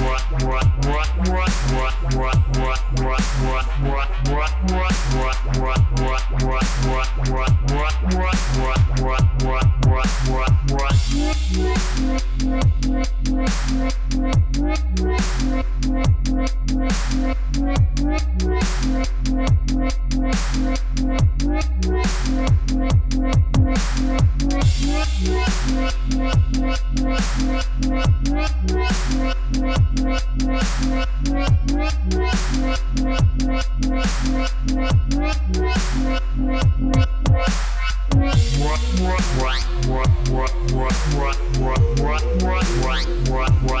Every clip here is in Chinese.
What? What? what what what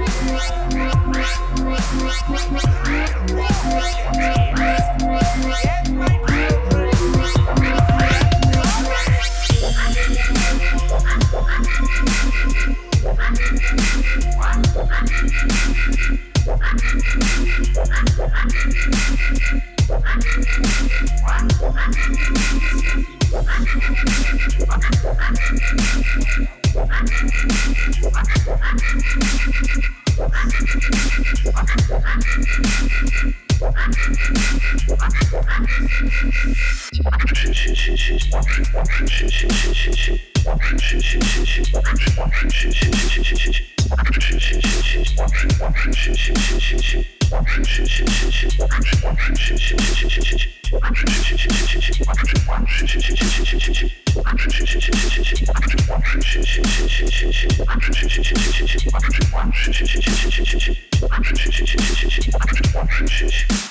谢谢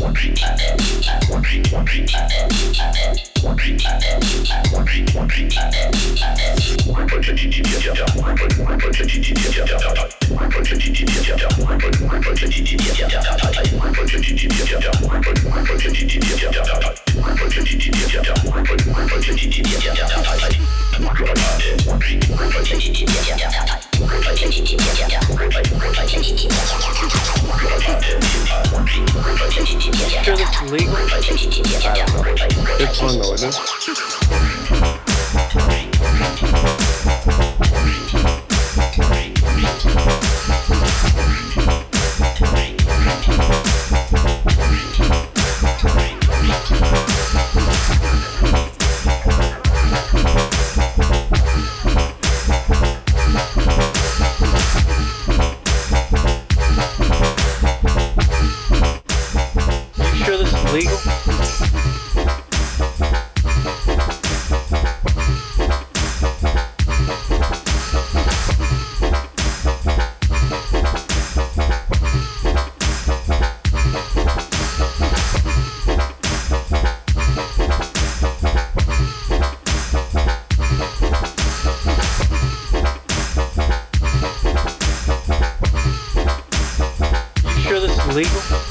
legal.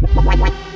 Bye-bye.